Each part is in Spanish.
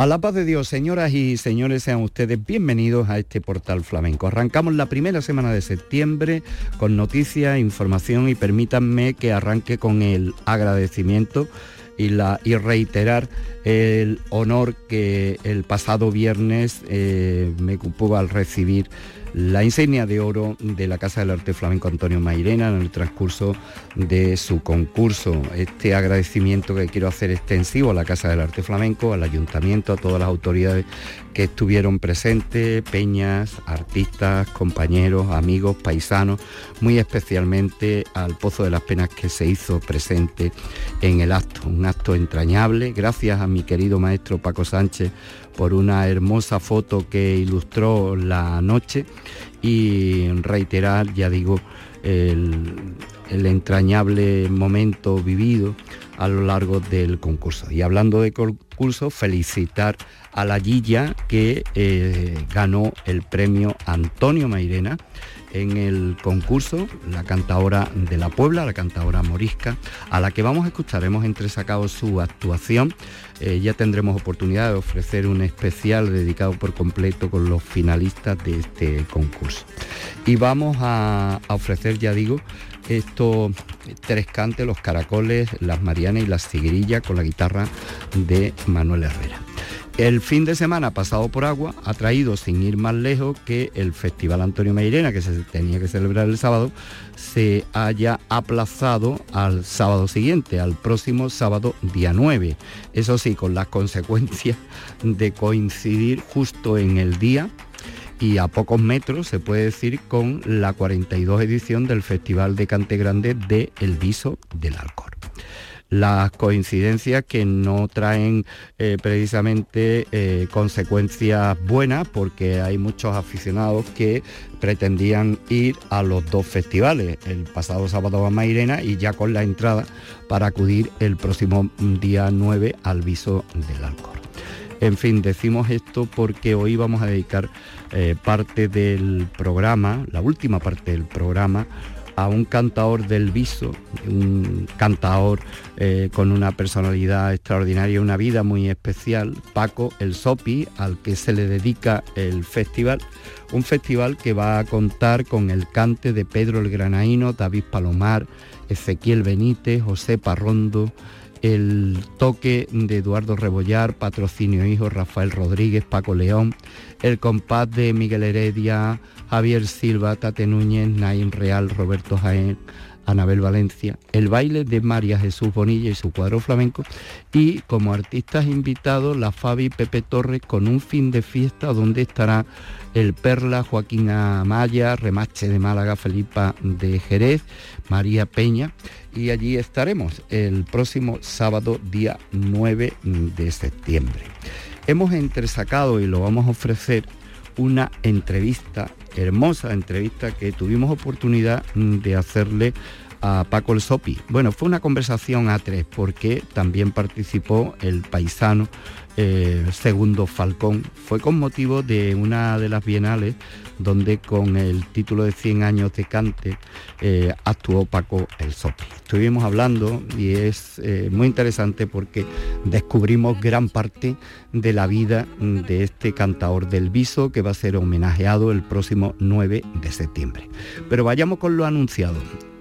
A la paz de Dios, señoras y señores, sean ustedes bienvenidos a este portal flamenco. Arrancamos la primera semana de septiembre con noticias, información y permítanme que arranque con el agradecimiento y, la, y reiterar el honor que el pasado viernes eh, me ocupó al recibir la insignia de oro de la Casa del Arte Flamenco Antonio Mairena en el transcurso de su concurso. Este agradecimiento que quiero hacer extensivo a la Casa del Arte Flamenco, al Ayuntamiento, a todas las autoridades que estuvieron presentes, peñas, artistas, compañeros, amigos, paisanos, muy especialmente al Pozo de las Penas que se hizo presente en el acto, un acto entrañable, gracias a mi querido maestro Paco Sánchez por una hermosa foto que ilustró la noche y reiterar, ya digo, el, entrañable momento vivido a lo largo del concurso. Y hablando de concurso, felicitar a la Gilla que eh, ganó el premio Antonio Mairena en el concurso, la cantadora de la Puebla, la cantadora morisca, a la que vamos a escuchar. Hemos entresacado su actuación. Eh, ya tendremos oportunidad de ofrecer un especial dedicado por completo con los finalistas de este concurso. Y vamos a, a ofrecer, ya digo, estos tres cantes, los caracoles, las marianas y las cigrillas con la guitarra de Manuel Herrera. El fin de semana pasado por agua ha traído, sin ir más lejos, que el Festival Antonio Mairena, que se tenía que celebrar el sábado, se haya aplazado al sábado siguiente, al próximo sábado día 9. Eso sí, con las consecuencias de coincidir justo en el día y a pocos metros, se puede decir, con la 42 edición del Festival de Cante Grande de El Viso del Alcor las coincidencias que no traen eh, precisamente eh, consecuencias buenas porque hay muchos aficionados que pretendían ir a los dos festivales, el pasado sábado a Mairena y ya con la entrada para acudir el próximo día 9 al viso del Alcor. En fin, decimos esto porque hoy vamos a dedicar eh, parte del programa, la última parte del programa, a un cantador del viso, un cantador eh, con una personalidad extraordinaria, una vida muy especial, Paco el Sopi, al que se le dedica el festival, un festival que va a contar con el cante de Pedro el Granaíno, David Palomar, Ezequiel Benítez, José Parrondo, el toque de Eduardo Rebollar, Patrocinio Hijo, Rafael Rodríguez, Paco León, el compás de Miguel Heredia, Javier Silva, Tate Núñez, Naim Real, Roberto Jaén, Anabel Valencia, el baile de María Jesús Bonilla y su cuadro flamenco y como artistas invitados la Fabi Pepe Torres con un fin de fiesta donde estará el Perla, Joaquín Amaya, Remache de Málaga, Felipa de Jerez, María Peña y allí estaremos el próximo sábado día 9 de septiembre. Hemos entresacado y lo vamos a ofrecer una entrevista, hermosa entrevista que tuvimos oportunidad de hacerle a Paco el Sopi. Bueno, fue una conversación a tres porque también participó el paisano eh, Segundo Falcón. Fue con motivo de una de las bienales donde con el título de 100 años de cante eh, actuó Paco el Sopi. Estuvimos hablando y es eh, muy interesante porque descubrimos gran parte de la vida de este cantador del Viso que va a ser homenajeado el próximo 9 de septiembre. Pero vayamos con lo anunciado.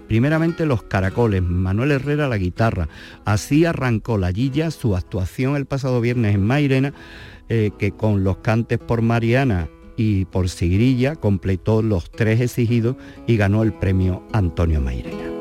Primeramente los caracoles, Manuel Herrera la guitarra. Así arrancó la Guilla su actuación el pasado viernes en Mairena, eh, que con los cantes por Mariana y por Sigrilla completó los tres exigidos y ganó el premio Antonio Mairena.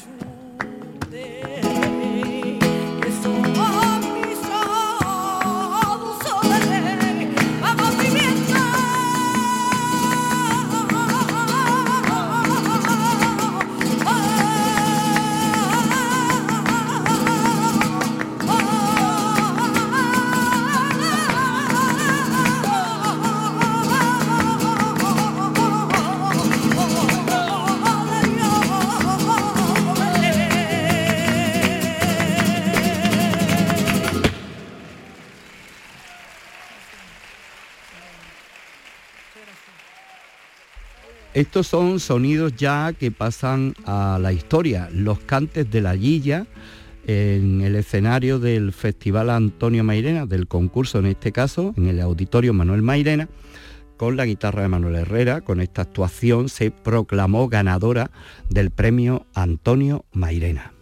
true. Estos son sonidos ya que pasan a la historia, los cantes de la guilla en el escenario del Festival Antonio Mairena, del concurso en este caso, en el Auditorio Manuel Mairena, con la guitarra de Manuel Herrera. Con esta actuación se proclamó ganadora del premio Antonio Mairena.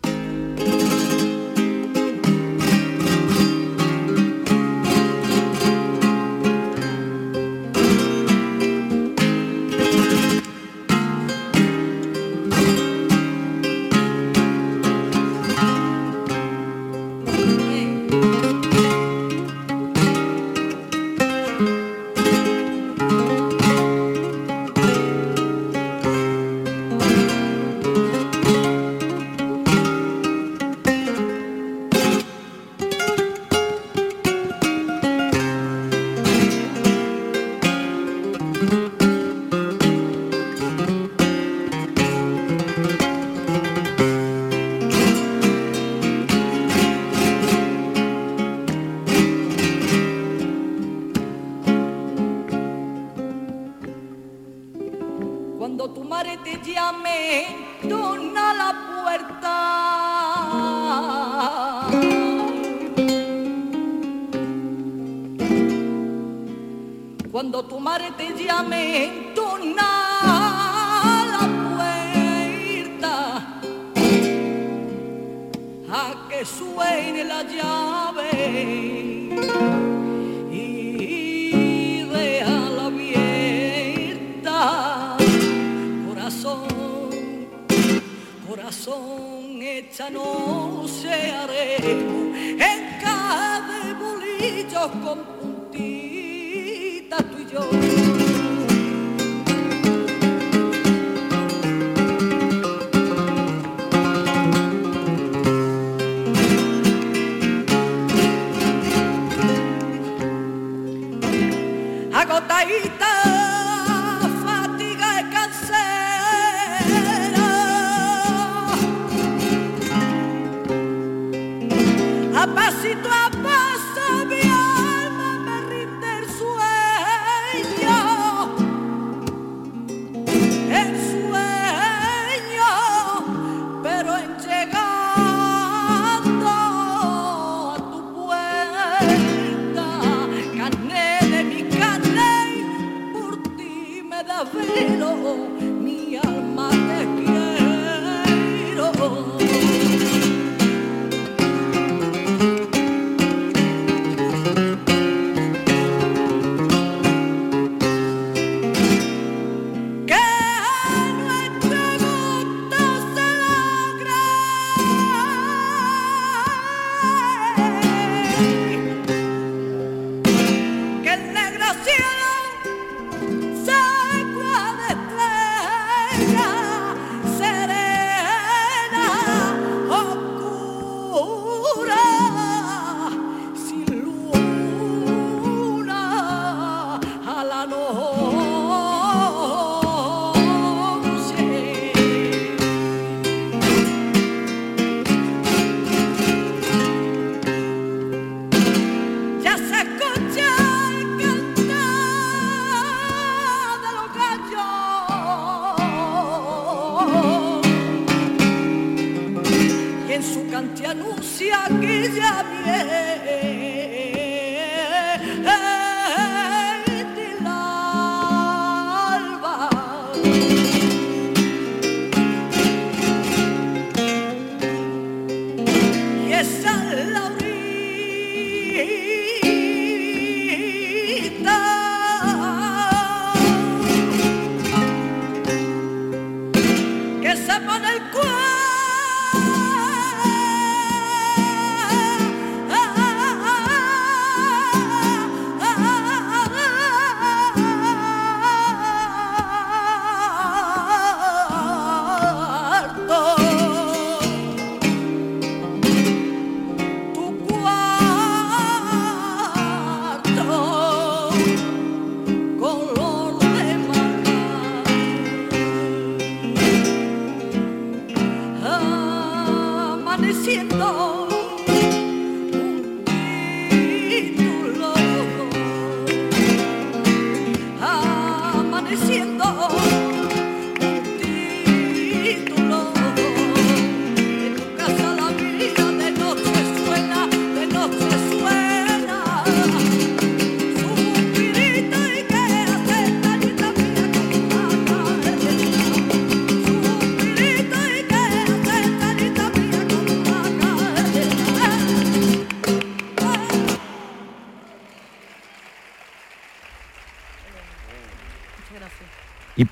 Cuando tu madre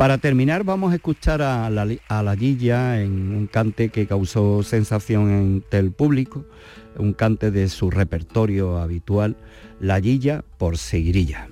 para terminar vamos a escuchar a la, a en un cante que causó sensación entre el público, un cante de su repertorio habitual, La Guilla por Seguirilla.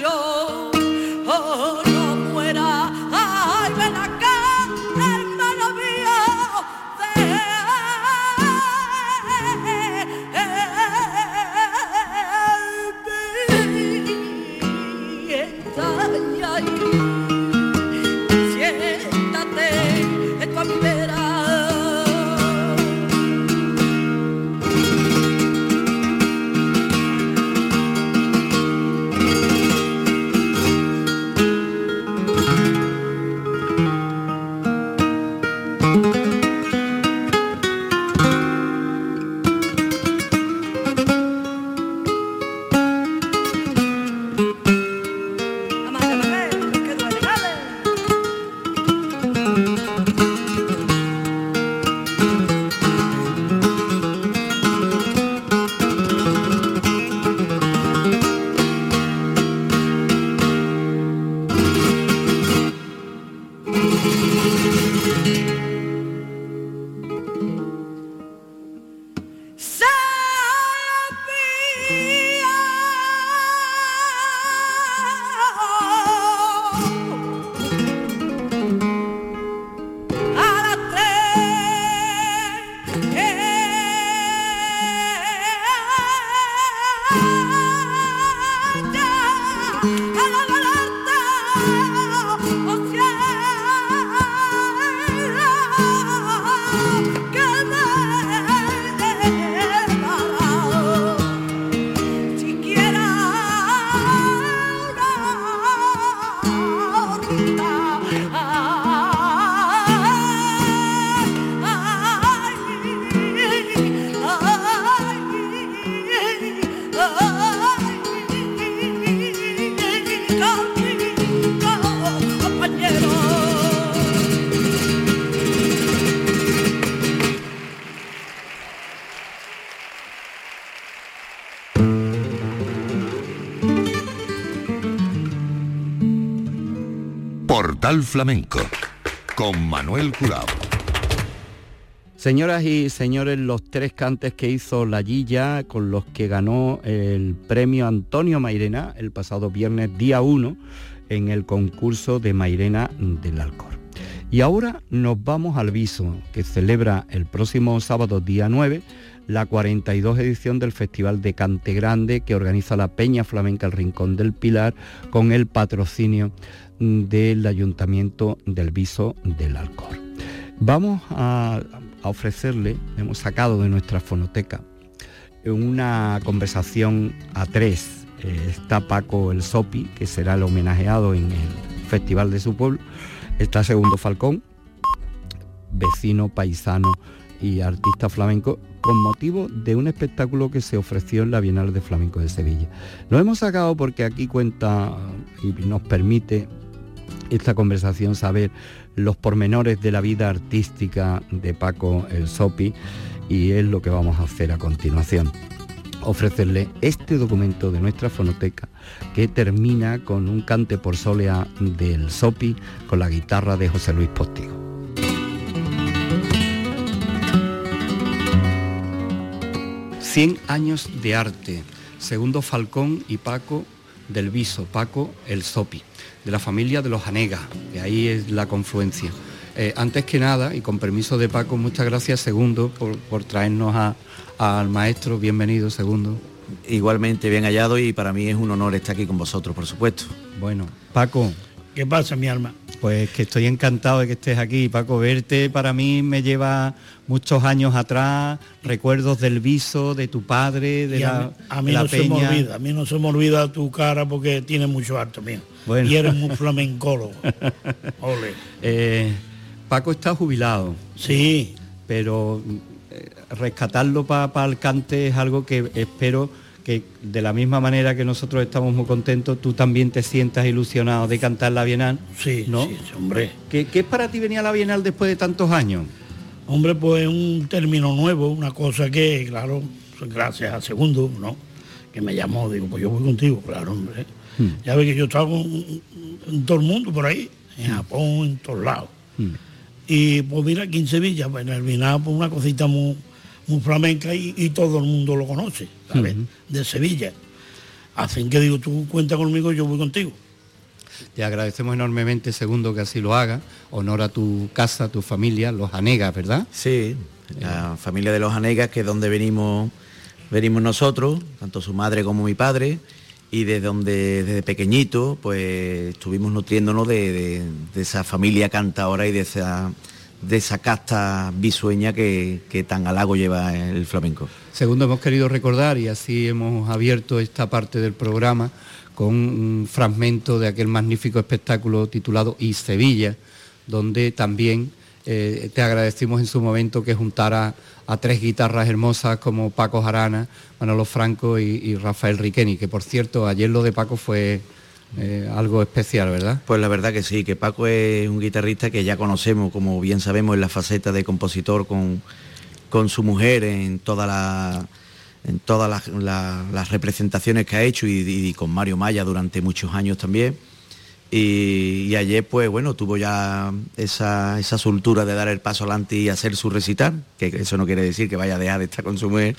yo. Oh, Flamenco con Manuel Curao. Señoras y señores, los tres cantes que hizo La Guilla, con los que ganó el premio Antonio Mairena el pasado viernes día 1 en el concurso de Mairena del Alcor. Y ahora nos vamos al Viso, que celebra el próximo sábado día 9 la 42 edición del Festival de Cante Grande que organiza la Peña Flamenca El Rincón del Pilar con el patrocinio del Ayuntamiento del Viso del Alcor. Vamos a, ofrecerle, hemos sacado de nuestra fonoteca, una conversación a tres. Eh, está Paco el Sopi, que será el homenajeado en el festival de su pueblo. Está Segundo Falcón, vecino, paisano y artista flamenco, con motivo de un espectáculo que se ofreció en la Bienal de Flamenco de Sevilla. Lo hemos sacado porque aquí cuenta y nos permite esta conversación saber los pormenores de la vida artística de Paco el Sopi y es lo que vamos a hacer a continuación. Ofrecerle este documento de nuestra fonoteca que termina con un cante por solea del Sopi con la guitarra de José Luis Postigo. Cien años de arte, segundo Falcón y Paco del Viso, Paco el Sopi de la familia de los Anegas, que ahí es la confluencia. Eh, antes que nada, y con permiso de Paco, muchas gracias, Segundo, por, traernos al maestro. Bienvenido, Segundo. Igualmente bien hallado y para mí es un honor estar aquí con vosotros, por supuesto. Bueno, Paco. ¿Qué pasa, mi alma? Pues que estoy encantado de que estés aquí, Paco. Verte para mí me lleva muchos años atrás, recuerdos del viso, de tu padre, de la, a mí, no Se me olvida, a mí no se me olvida tu cara porque tiene mucho arte mío. Y eres un flamencólogo. Eh, Paco está jubilado. Sí. Pero eh, rescatarlo para el cante es algo que espero que de la misma manera que nosotros estamos muy contentos, tú también te sientas ilusionado de cantar la Bienal. Sí, ¿no? sí, hombre. ¿Qué, es para ti venir a la Bienal después de tantos años? Hombre, pues un término nuevo, una cosa que, claro, gracias a Segundo, ¿no? Que me llamó, digo, pues yo voy contigo, claro, hombre. Hmm. Ya ve que yo estaba en todo el mundo por ahí, en hmm. Japón, en todos lados. Hmm. Y pues mira, aquí en Sevilla, pues en el Bienal, pues una cosita muy muy flamenca y, todo el mundo lo conoce, ¿sabes? De Sevilla. Hacen que digo, tú cuenta conmigo, yo voy contigo. Te agradecemos enormemente, segundo, que así lo haga. Honor a tu casa, a tu familia, los Anegas, ¿verdad? Sí, la familia de los Anegas, que es donde venimos, venimos nosotros, tanto su madre como mi padre, y desde donde desde pequeñito, pues estuvimos nutriéndonos de, de esa familia cantadora y de esa de esa casta bisueña que, tan halago lleva el flamenco. Segundo, hemos querido recordar, y así hemos abierto esta parte del programa, con un fragmento de aquel magnífico espectáculo titulado Y Sevilla, donde también eh, te agradecimos en su momento que juntara a tres guitarras hermosas como Paco Jarana, Manolo Franco y Rafael Riqueni, que por cierto, ayer lo de Paco fue eh, algo especial, ¿verdad? Pues la verdad que sí, que Paco es un guitarrista que ya conocemos, como bien sabemos, en la faceta de compositor con, con su mujer en toda la en todas las, representaciones que ha hecho y, con Mario Maya durante muchos años también. Y, y ayer, pues bueno, tuvo ya esa, esa soltura de dar el paso adelante y hacer su recital, que eso no quiere decir que vaya a dejar de estar con su mujer,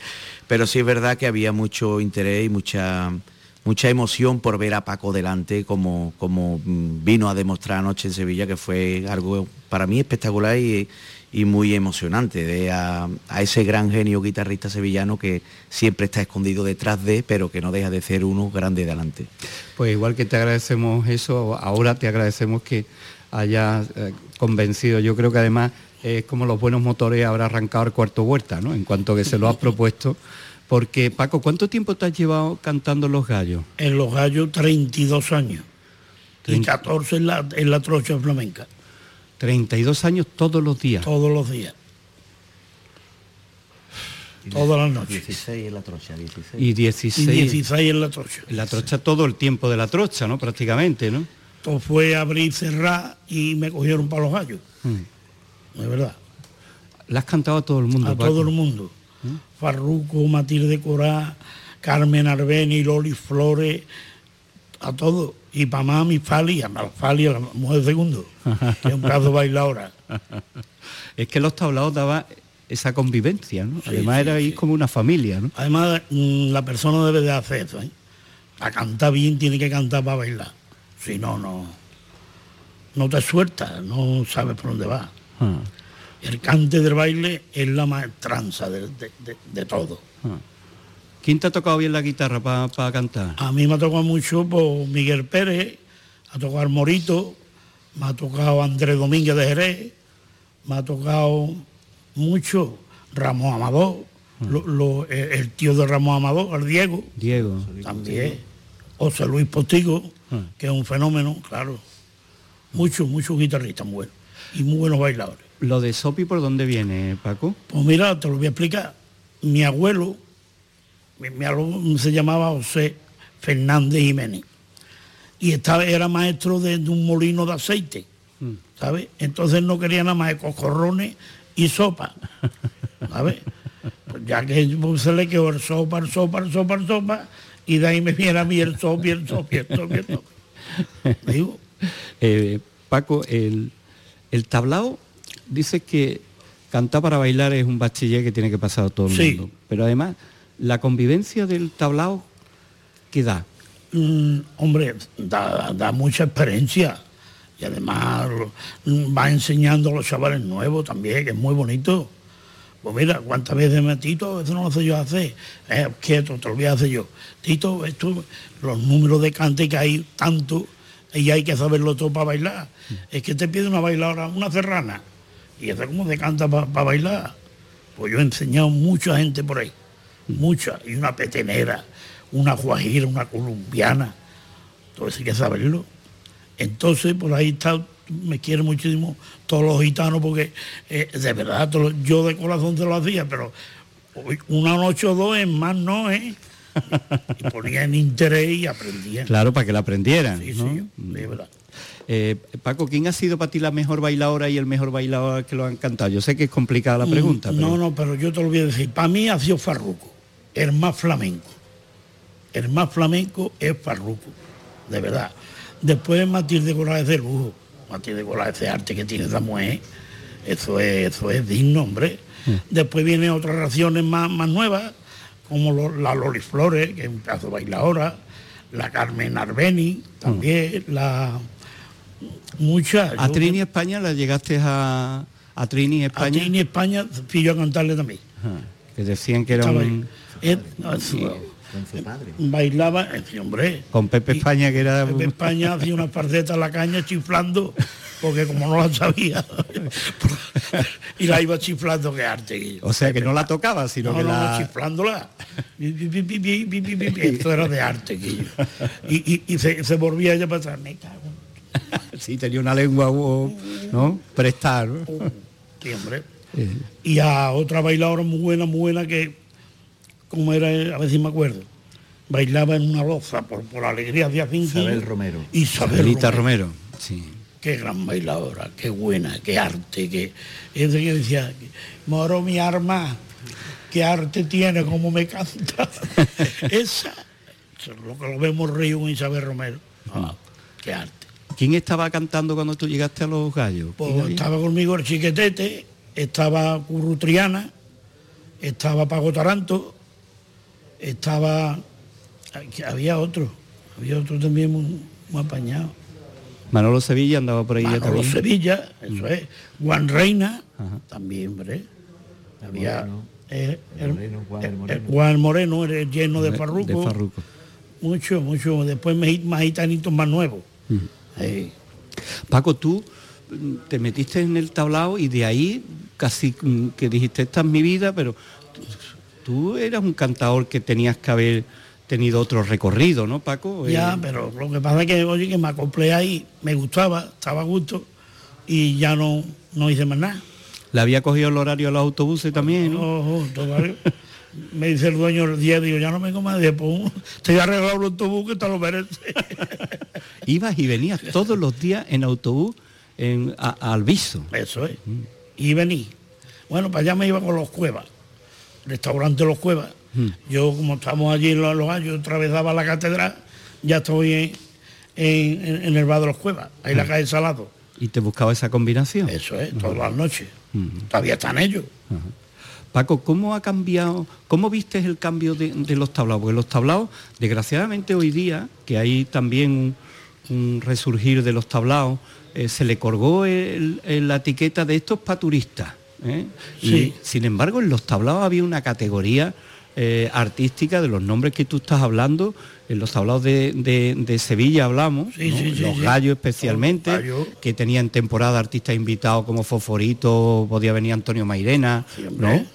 pero sí es verdad que había mucho interés y mucha, mucha emoción por ver a Paco delante, como, como mm, vino a demostrar anoche en Sevilla, que fue algo para mí espectacular y, y muy emocionante, de a, a ese gran genio guitarrista sevillano que siempre está escondido detrás de, pero que no deja de ser uno grande delante. Pues igual que te agradecemos eso, ahora te agradecemos que hayas eh, convencido. Yo creo que además es como los buenos motores habrá arrancado el cuarto huerta, ¿no? En cuanto que se lo has propuesto. Porque, Paco, ¿cuánto tiempo te has llevado cantando Los Gallos? En Los Gallos 32 años. Y Treinta. 14 en la, en la trocha flamenca, 32 años todos los días. todos los días. Todas las noches. 16 en la trocha, 16. Y Y 16. 16 en la trocha. en la trocha todo el tiempo de la trocha, ¿no? Prácticamente, ¿no? Todo fue abrir, cerrar y me cogieron para los gallos. Mm. De verdad. La has cantado a todo el mundo, a Paco. todo el mundo. Farruco, Matilde Corá, Carmen Arbeni, Loli Flores, a todo. Y para más mi Fali, a la Fali, a la mujer segundo, que es un caso bailadora. Es que los tablaos daba esa convivencia, ¿no? Sí, Además sí, era ahí sí. como una familia, ¿no? Además, mm, la persona debe de hacer eso, ¿eh? Para cantar bien tiene que cantar para bailar. Si no, no, no te sueltas, no sabes por dónde vas. Ah, El cante del baile es la maestranza de, de- de- de todo. ah. ¿Quién te ha tocado bien la guitarra para cantar? A mí me ha tocado mucho por Miguel Pérez, ha tocado Morito, me ha tocado Andrés Domínguez de Jerez, me ha tocado mucho Ramón Amador, lo- lo- el, el tío de Ramón Amador, el Diego, Diego. también, José Luis Postigo, Ah. que es un fenómeno, claro. Muchos, muchos guitarristas muy buenos y muy buenos bailadores. ¿Lo de Sopi por dónde viene, Paco? Pues mira, te lo voy a explicar. Mi abuelo, mi, mi abuelo se llamaba José Fernández Jiménez y estaba, era maestro de, de un molino de aceite, Mm. ¿sabes? Entonces no quería nada más de cocorrones y sopa, ¿sabes? Pues ya que pues, se le quedó el sopa, el sopa, el sopa, el sopa, y de ahí me viene a mí el sopa, el sopa, el sopa, el sopa. Digo, Eh, Paco, el, el tablao dice que cantar para bailar es un bachiller que tiene que pasar todo el Sí. mundo. Pero además, la convivencia del tablao, ¿qué da? Mm, hombre, da, da mucha experiencia y además mm, va enseñando a los chavales nuevos también, que es muy bonito. Pues mira, cuántas veces me Tito, eso no lo sé yo hacer, eh, quieto, te lo voy a hacer yo. Tito, esto, los números de cante que hay tanto y hay que saberlo todo para bailar. Es que te pide una bailadora, una serrana, y eso como se canta para bailar. Pues yo he enseñado mucha gente por ahí, mucha, y una petenera, una guajira, una colombiana, todo eso hay que saberlo. Entonces, por ahí está, me quiere muchísimo todos los gitanos, porque eh, de verdad, todo- yo de corazón te lo hacía, pero una noche o dos es más no, ¿eh? Y ponían interés y aprendían. Claro, para que la aprendieran. Sí, ¿no? sí, de verdad. Eh, Paco, ¿quién ha sido para ti la mejor bailadora y el mejor bailador que lo han cantado? Yo sé que es complicada la pregunta, Mm, pero No, no, pero yo te lo voy a decir. Para mí ha sido Farruco, el más flamenco. El más flamenco es Farruco, de verdad. Después Matilde Corrales de lujo. Matilde Corrales de arte que tiene esa mujer. Eso es, eso es digno, hombre. Después vienen otras raciones más, más nuevas, como lo- la Loli Flores, que es un pedazo bailadora, la Carmen Arbeni, también, la Muchas. A Trini. España la llegaste a, a Trini España. A Trini España fui yo a cantarle también. Que decían que era un... Con su padre. Bailaba, hombre. Con Pepe España, que era... Pepe España hacía unas parcetas a la caña chiflando, porque como no la sabía, y la iba chiflando, que arte. O sea, que no la tocaba, sino no, que no, la... chiflándola. Esto era de arte. Y, se, volvía ella para atrás, cago sí tenía una lengua o- no prestar ¿no? Sí, hombre. Y a otra bailadora muy buena, muy buena que, como era, a ver si me acuerdo, bailaba en una loza por, por alegría de cinco Isabel Romero. Isabel Isabelita Romero. Romero sí Qué gran bailadora, qué buena, qué arte, qué... Es de que decía, moro mi arma, qué arte tiene, cómo me canta. Esa, lo que lo vemos río con Isabel Romero. Ah, qué arte. ¿Quién estaba cantando cuando tú llegaste a los gallos? Pues estaba conmigo el chiquetete, estaba Currutriana, estaba Pago Taranto, estaba... Había otro, había otro también muy, muy apañado. Manolo Sevilla andaba por ahí ya Manolo también. Mm. Sevilla, eso es. Juan Reina, Ajá. también, hombre. Había... Moreno. eh, el, Moreno, Juan el el- Moreno. Juan Moreno, era lleno de farruco. De Farruco. Mucho, mucho. Después más gitanitos más nuevos. Mm. Paco, tú mm, te metiste en el tablao y de ahí casi mm, que dijiste, esta es mi vida, pero tú- eras un cantador que tenías que haber tenido otro recorrido, ¿no, Paco? Ya, Eh, pero lo que pasa es que, oye, que me acoplé ahí, me gustaba, estaba a gusto y ya no, no hice más nada. Le había cogido el horario a los autobuses también, ¿no? Ojo, todavía- me dice el dueño el día, digo, ya no vengo más, después te voy a arreglar el autobús que te lo merece. Ibas y venías todos los días en autobús en, a, a Alviso. Eso es. Y vení. Bueno, para allá me iba con los cuevas, restaurante Los Cuevas. Yo, como estamos allí en los, los años, atravesaba la catedral, ya estoy en, en- en- en el bar de los Cuevas, ahí la calle Salado. Y te buscaba esa combinación. Eso es, todas las noches. Todavía están ellos. Paco, ¿cómo ha cambiado, cómo viste el cambio de, de los tablaos? Porque los tablaos, desgraciadamente hoy día, que hay también un, un resurgir de los tablaos, eh, se le colgó el- el- la etiqueta de estos para turistas. ¿eh? Y, Sí. sin embargo, en los tablaos había una categoría eh, artística de los nombres que tú estás hablando. En los tablaos de, de- de Sevilla hablamos, Sí, ¿no? sí, sí, los gallos especialmente, que tenían temporada artistas invitados como Fosforito, podía venir Antonio Mairena, ¿no?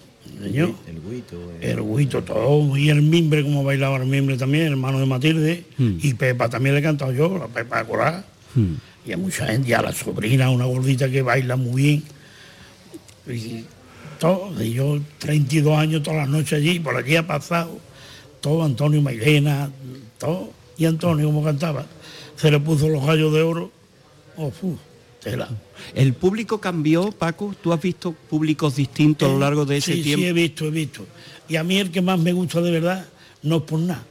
Señor. El guito. eh. El Huito, todo, y el mimbre, como bailaba el mimbre también, hermano de Matilde, Hmm. y Pepa también le he cantado yo, la Pepa Corá, y a mucha gente, y a la sobrina, una gordita que baila muy bien, y todo, y yo 32 años todas las noches allí, por allí ha pasado, todo, Antonio Mairena, todo, y Antonio como cantaba, se le puso los gallos de oro, oh, El público cambió, Paco. ¿Tú has visto públicos distintos a lo largo de ese sí, tiempo? Sí, he visto, he visto. Y a mí el que más me gusta de verdad, no es por nada,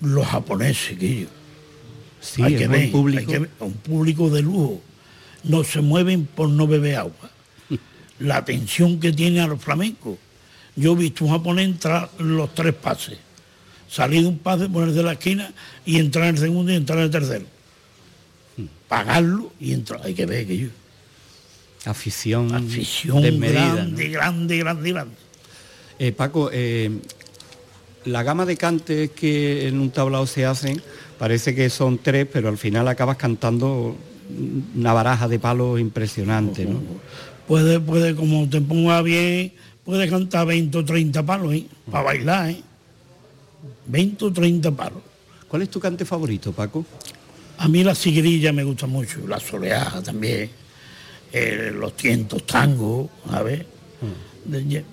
los japoneses, que yo. Sí, hay que ver, público. hay que ver, un público de lujo. No se mueven por no beber agua. La atención que tiene a los flamencos. Yo he visto un japonés entrar los tres pases. Salir de un pase, ponerse en la esquina y entrar en el segundo y entrar en el tercero. Pagarlo y entrar. Hay que ver que yo. Afición, Afición desmedida, grande, ¿no? grande, grande, grande. Eh, Paco, eh, la gama de cantes que en un tablao se hacen, parece que son tres, pero al final acabas cantando una baraja de palos impresionante, ¿no? Puede, puede, como te ponga bien, puede cantar 20 o 30 palos, ¿eh? Para bailar, ¿eh? 20 o 30 palos. ¿Cuál es tu cante favorito, Paco? A mí la sigrilla me gusta mucho, la soleada también, eh, los tientos tangos, a ver. De-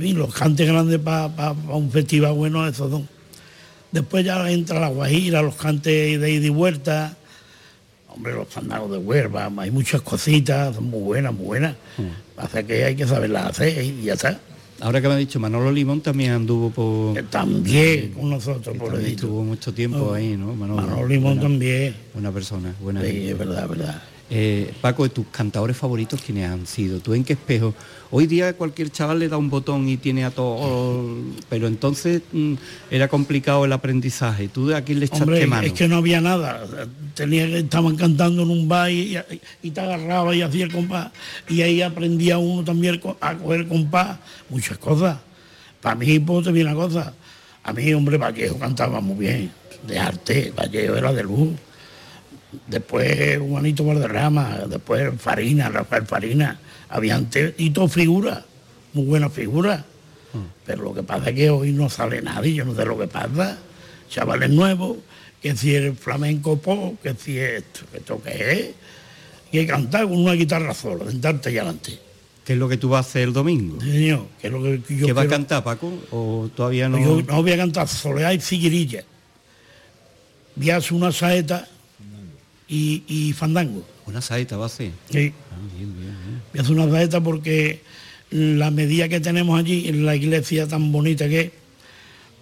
y los cantes grandes para un festival bueno, esos dos. Después ya entra la guajira, los cantes de ida y vuelta. Hombre, los fandangos de Huelva, hay muchas cositas, son muy buenas, muy buenas. Pasa que hay que saberlas hacer y ya está. Ahora que me ha dicho Manolo Limón también anduvo por... También con nosotros, pobrecito. estuvo mucho tiempo Oh. ahí, ¿no? Manolo, Manolo Limón buena, también. buena persona, buena Sí, gente. es verdad, verdad. Eh, Paco, tus cantadores favoritos, ¿quiénes han sido? ¿Tú en qué espejo? Hoy día cualquier chaval le da un botón y tiene a todo, pero entonces mm, era complicado el aprendizaje. ¿Tú de aquí le echaste Hombre, mano? es que no había nada. Tenía que estaban cantando en un bar y, y te agarraba y hacía el compás. Y ahí aprendía uno también a coger el compás, muchas cosas. Para mí, pues, te una cosa. A mí, hombre, Vallejo cantaba muy bien, de arte, Vallejo era de luz. Después Juanito Valderrama, después Farina, Rafael Farina, había antes, y todo figuras, muy buenas figuras. Pero lo que pasa es que hoy no sale nadie, yo no sé lo que pasa. Chavales nuevos, que si el flamenco pop, que si esto, que esto que es. Y que cantar con una guitarra sola, sentarte allá adelante. ¿Qué es lo que tú vas a hacer el domingo? Señor, que es lo que yo ¿Qué va a cantar, Paco? ¿O todavía no? Yo no voy a cantar soleá y figuirilla. Voy a hacer una saeta y, y fandango. Una saeta va a ser. Sí. Ah, bien, bien, bien. Voy a hacer una saeta porque la medida que tenemos allí en la iglesia tan bonita que es,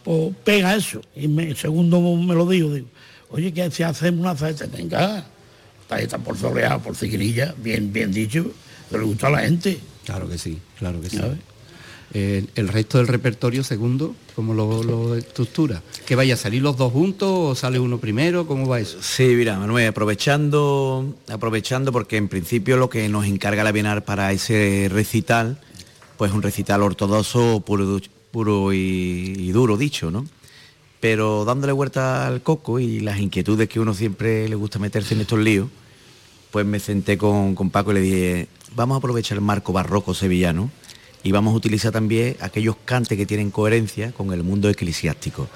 pues pega eso. Y me, segundo me lo digo, digo, oye, que si hacemos una saeta, venga, está por soleá, por ciguirilla, bien, bien dicho, que le gusta a la gente. Claro que sí, claro que sí. Eh, el resto del repertorio segundo, ¿cómo lo, lo, estructura? ¿Que vaya a salir los dos juntos o sale uno primero? ¿Cómo va eso? Sí, mira, Manuel, aprovechando, aprovechando porque en principio lo que nos encarga la Bienal para ese recital, pues un recital ortodoxo puro, puro y, duro dicho, ¿no? Pero dándole vuelta al coco y las inquietudes que uno siempre le gusta meterse en estos líos, pues me senté con, con Paco y le dije, vamos a aprovechar el marco barroco sevillano y vamos a utilizar también aquellos cantes que tienen coherencia con el mundo eclesiástico.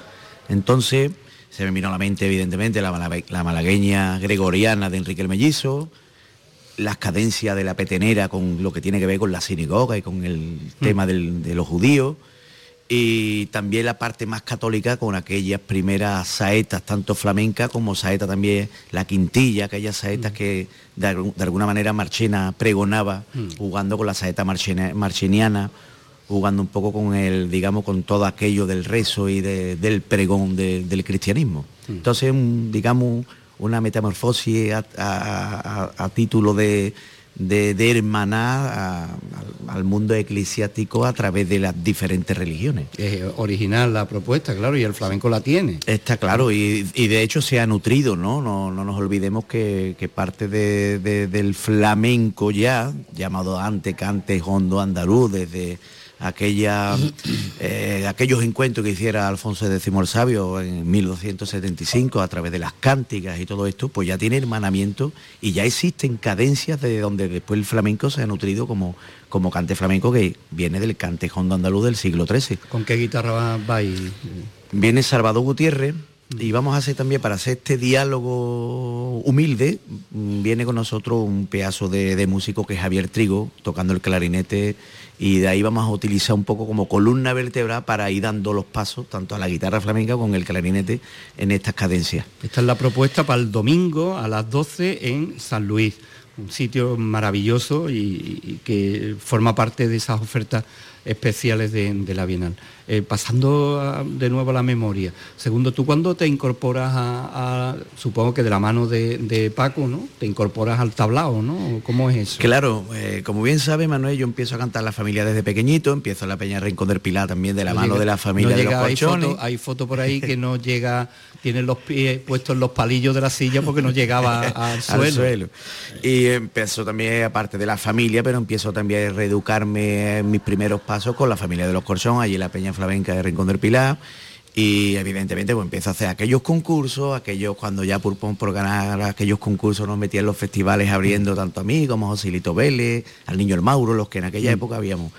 Entonces, se me vino a la mente, evidentemente, la, malagueña gregoriana de Enrique el Mellizo, las cadencias de la petenera con lo que tiene que ver con la sinagoga y con el mm. tema de los judíos, y también la parte más católica con aquellas primeras saetas, tanto flamenca como saeta también, la quintilla, aquellas saetas mm. que de, alguna manera Marchena pregonaba, mm. jugando con la saeta marcheniana, jugando un poco con el, digamos, con todo aquello del rezo y del pregón del cristianismo. Mm. Entonces, digamos, una metamorfosis a título de de, hermanar al mundo eclesiástico a través de las diferentes religiones. Es original la propuesta, claro, y el flamenco la tiene. Está claro, y, de hecho se ha nutrido, ¿no? No, nos olvidemos que, parte del flamenco ya, llamado ante cante hondo andaluz, desde aquella, eh, aquellos encuentros que hiciera Alfonso X el Sabio en 1275 a través de las cánticas y todo esto, pues ya tiene hermanamiento y ya existen cadencias de donde después el flamenco se ha nutrido como, como cante flamenco que viene del cante hondo andaluz del siglo XIII. ¿Con qué guitarra va, va ahí? Viene Salvador Gutiérrez, y vamos a hacer también, para hacer este diálogo humilde, viene con nosotros un pedazo de, músico que es Javier Trigo, tocando el clarinete, y de ahí vamos a utilizar un poco como columna vertebral para ir dando los pasos, tanto a la guitarra flamenca como el clarinete, en estas cadencias. Esta es la propuesta para el domingo a las 12 en San Luis, un sitio maravilloso y que forma parte de esas ofertas especiales de, la Bienal. Eh, pasando de nuevo a la memoria, segundo, ¿tú cuando te incorporas a, supongo que de la mano de, Paco, ¿no? Te incorporas al tablao, ¿no? ¿Cómo es eso? Claro, eh, como bien sabe Manuel, yo empiezo a cantar la familia desde pequeñito, empiezo la Peña Rincón del Pilar también de la mano de la familia de los hay hay foto por ahí que no llega tiene los pies puestos en los palillos de la silla porque no llegaba al suelo. Y empezó también, aparte de la familia, pero empiezo también a reeducarme en mis primeros pasos con la familia de los Corchón, allí en la Peña Flamenca de Rincón del Pilar. Y evidentemente pues empiezo a hacer aquellos concursos, aquellos cuando ya por, por ganar aquellos concursos nos metía en los festivales abriendo tanto a mí como a Josilito Vélez, al Niño el Mauro, los que en aquella mm. época habíamos.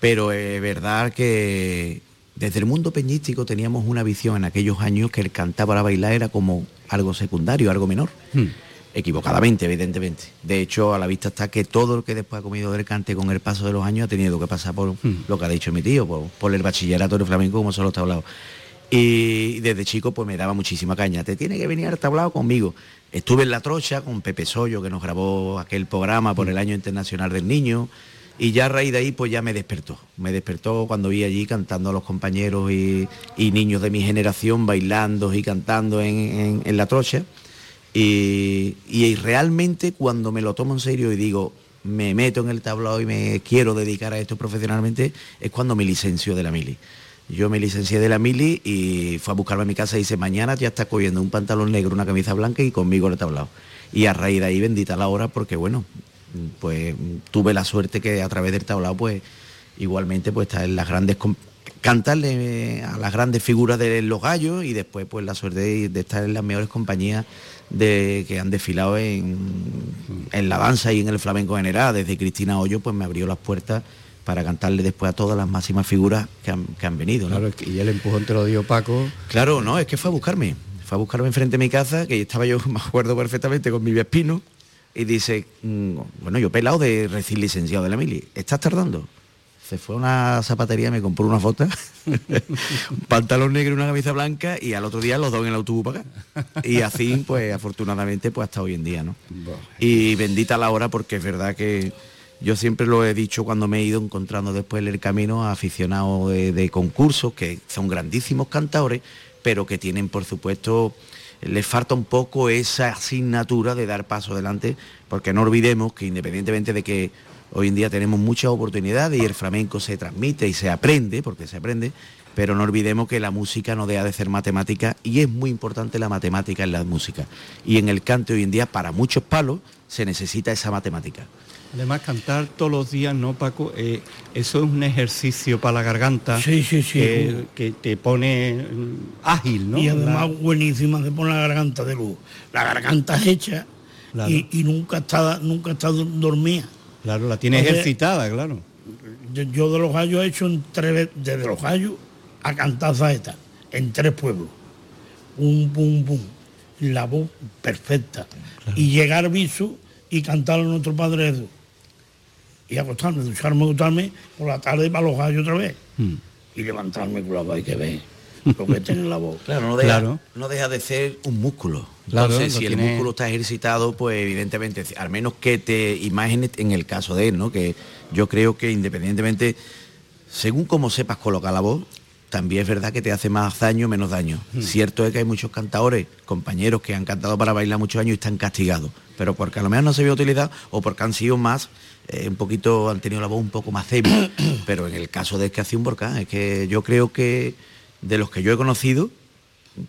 Pero es verdad que desde el mundo peñístico teníamos una visión en aquellos años que el cantar para bailar era como algo secundario, algo menor. Hmm. Equivocadamente, evidentemente. De hecho, a la vista está que todo lo que después ha comido del cante con el paso de los años ha tenido que pasar por hmm. lo que ha dicho mi tío, por, el bachillerato de flamenco, como solo está hablado. Y desde chico pues me daba muchísima caña. Te tiene que venir al tablado conmigo. Estuve en La Trocha con Pepe Soyo, que nos grabó aquel programa por hmm. el Año Internacional del Niño y ya a raíz de ahí pues ya me despertó. Me despertó cuando vi allí cantando a los compañeros y, niños de mi generación bailando y cantando en, la trocha. Y, realmente cuando me lo tomo en serio y digo, me meto en el tablado y me quiero dedicar a esto profesionalmente, es cuando me licencio de la mili. Yo me licencié de la mili y fue a buscarme a mi casa y dice, mañana ya está cogiendo un pantalón negro, una camisa blanca y conmigo el tablado. Y a raíz de ahí bendita la hora porque bueno, pues tuve la suerte que a través del tablao pues igualmente pues estar en las grandes cantarle a las grandes figuras de los gallos y después pues la suerte de, estar en las mejores compañías de que han desfilado en, la danza y en el flamenco general. Desde Cristina Hoyo pues me abrió las puertas para cantarle después a todas las máximas figuras que han, venido. y el empujón te lo dio Paco. Claro, no, es que fue a buscarme. Fue a buscarme enfrente de mi casa, que estaba yo, me acuerdo perfectamente, con mi Vespino y dice, mm, bueno, yo pelado de recién licenciado de la mili, ¿estás tardando? Se fue a una zapatería, me compró una foto, un pantalón negro y una camisa blanca y al otro día los dos en el autobús para acá. Y así, pues afortunadamente, pues hasta hoy en día, ¿no? Y bendita la hora porque es verdad que yo siempre lo he dicho cuando me he ido encontrando después en el camino a aficionados de, de concursos que son grandísimos cantadores, pero que tienen, por supuesto, les falta un poco esa asignatura de dar paso adelante, porque no olvidemos que independientemente de que hoy en día tenemos muchas oportunidades y el flamenco se transmite y se aprende, porque se aprende, pero no olvidemos que la música no deja de ser matemática y es muy importante la matemática en la música. Y en el cante hoy en día, para muchos palos, se necesita esa matemática. Además, cantar todos los días, ¿no, Paco? Eh, eso es un ejercicio para la garganta Sí, sí, sí. que, que te pone mm, ágil, ¿no? Y además La- buenísima se pone la garganta de luz. La garganta es hecha Claro. y, y nunca está nunca está dormida. Claro, la tiene Entonces- ejercitada, claro. Yo, yo de los gallos he hecho en tres ve- desde los gallos a cantar saeta en tres pueblos. Pum, pum, pum. La voz perfecta. Y llegar viso y cantar a nuestro Padre Jesús. Y acostarme, ducharme, acostarme por la tarde para los gallos otra vez. Mm. Y levantarme con la voz, hay que ver lo que tiene la voz. Claro, no deja, Claro. no deja de ser un músculo. Entonces, si tiene- el músculo está ejercitado, pues evidentemente, al menos que te imagines en el caso de él, ¿no? Que yo creo que independientemente, según cómo sepas colocar la voz, también es verdad que te hace más daño o menos daño. Hmm. Cierto es que hay muchos cantadores, compañeros que han cantado para bailar muchos años y están castigados, pero porque a lo mejor no se vio utilidad o porque han sido más, eh, un poquito, han tenido la voz un poco más débil. pero en el caso de que hace un volcán, es que yo creo que de los que yo he conocido,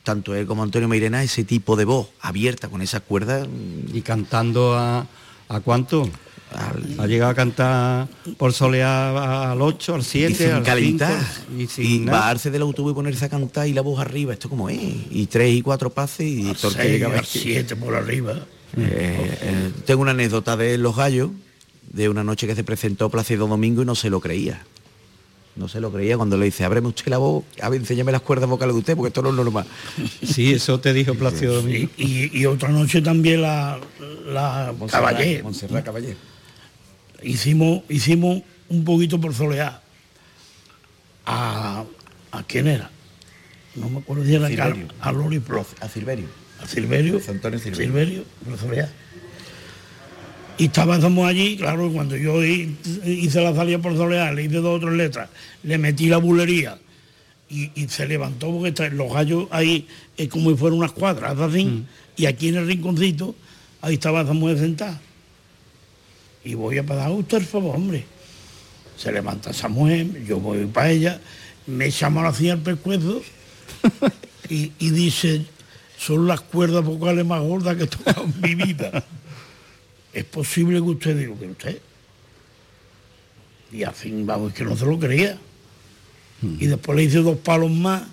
tanto él como Antonio Mairena, ese tipo de voz abierta con esas cuerdas, mm, Y cantando a, ¿a cuánto? al- Ha llegado a cantar por solear al 8, al y 7, sin al calentar, 5, y y, sin nada. bajarse del autobús y ponerse a cantar y la voz arriba, esto como es, y tres y cuatro pases y Seis, llegaba a aquí. siete por arriba. Eh, eh, tengo una anécdota de Los Gallos, de una noche que se presentó Plácido Domingo y no se lo creía. No se lo creía cuando le dice, ábreme usted la voz, a ver, enséñame las cuerdas vocales de usted, porque esto no es normal. Sí, eso te dijo Plácido Domingo. Y, y- y otra noche también la, la Caballé. Montserrat Caballé. Hicimos, hicimos un poquito por solear. A, ¿A quién era? No me acuerdo si era a Loli Pro. A Silverio. A Silverio. Antonio Silverio. Silverio, por solear. Y estábamos allí, claro, cuando yo hi- hice la salida por solear, le hice dos o tres letras, le metí la bulería y, y se levantó porque está- los gallos ahí es como si fueran unas cuadras, así, y aquí en el rinconcito, ahí estaba esa mujer sentada. Y voy a pagar usted el favor, hombre. Se levanta esa mujer, yo voy para ella, me echa mano así al pescuezo y, y dice, son las cuerdas vocales más gordas que he tocado en mi vida. Es posible que usted diga que usted. Y al fin, vamos, es que no se lo creía. Y después le hice dos palos más.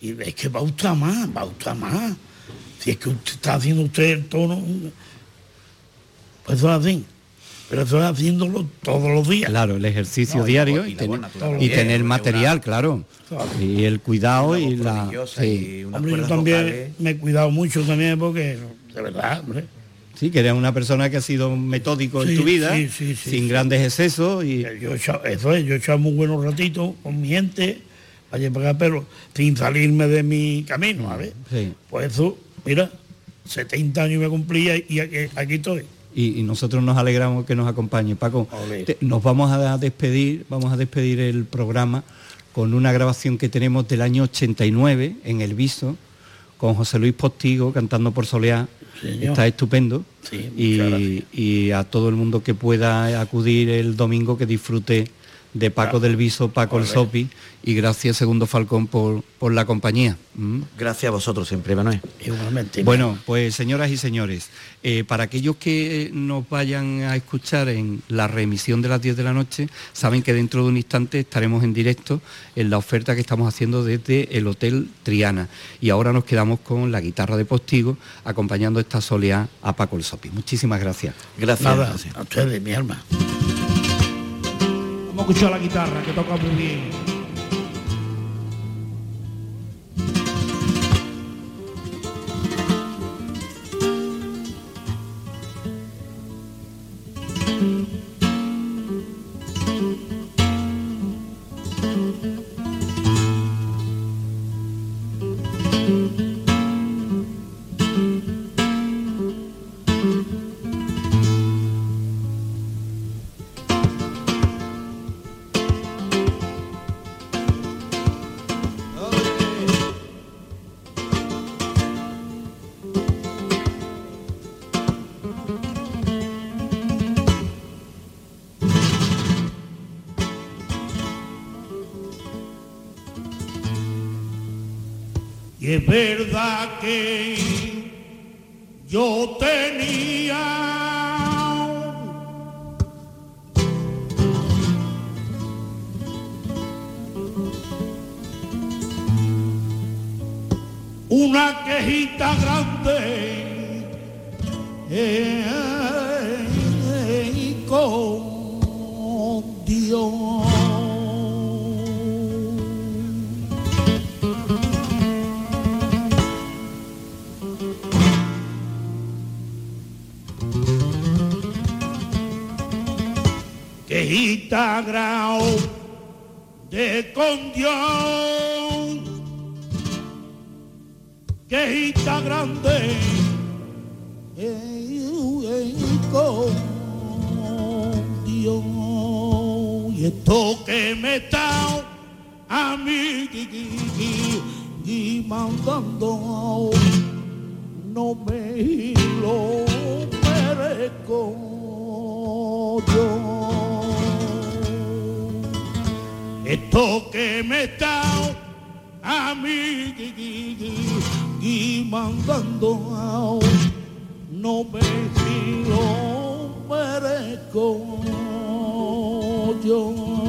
Y es que va usted más, va usted más. Si es que usted está haciendo usted el tono. Pues eso es así. Pero eso es haciéndolo todos los días. Claro, el ejercicio No, diario y, tener- y material, una- claro. Y el cuidado y la... Sí. y Hombre, yo también vocales. me he cuidado mucho también porque, de verdad, hombre. Sí, que eres una persona que ha sido metódico en tu vida, sí, sí, sí, sin grandes excesos y... Yo he eso es, yo he echado muy buenos ratitos con mi gente, allá para acá, pero sin salirme de mi camino, ¿sabes? Sí. Pues eso, mira, 70 años me cumplía y aquí, aquí estoy. y, y nosotros nos alegramos que nos acompañe. Paco, te- nos vamos a despedir, vamos a despedir el programa con una grabación que tenemos del año 89 en El Viso, con José Luis Postigo cantando por Soleá. Está estupendo. Sí, y, y a todo el mundo que pueda acudir el domingo que disfrute de Paco del Viso, Paco el Ole. Sopi y gracias Segundo Falcón por, por la compañía. ¿Mm? Gracias a vosotros siempre, Manuel. Igualmente. Bueno, pues señoras y señores, eh, para aquellos que nos vayan a escuchar en la reemisión de las 10 de la noche, saben que dentro de un instante estaremos en directo en la oferta que estamos haciendo desde el Hotel Triana. Y ahora nos quedamos con la guitarra de Postigo acompañando esta soleá a Paco el Sopi. Muchísimas gracias. Gracias. Nada, gracias. a ustedes, mi alma. Vamos a escuchar la guitarra, que toca muy bien. Es verdad que yo tenía una quejita grande eh, eh, con Dios. Quejita grande con Dios quejita grande con Dios y esto que me está a mí y mandando no me lo merezco esto que me está a mí y mandando no me lo merezco yo.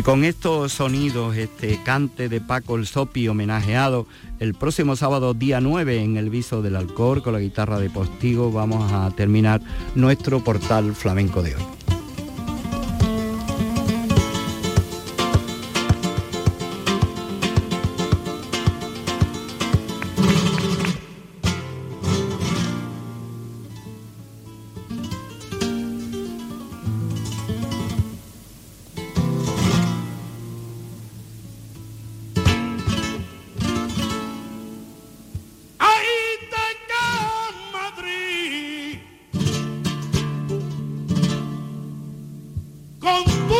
Y con estos sonidos, este cante de Paco el Sopi homenajeado el próximo sábado día 9 en el Viso del Alcor con la guitarra de Postigo, vamos a terminar nuestro portal flamenco de hoy. Con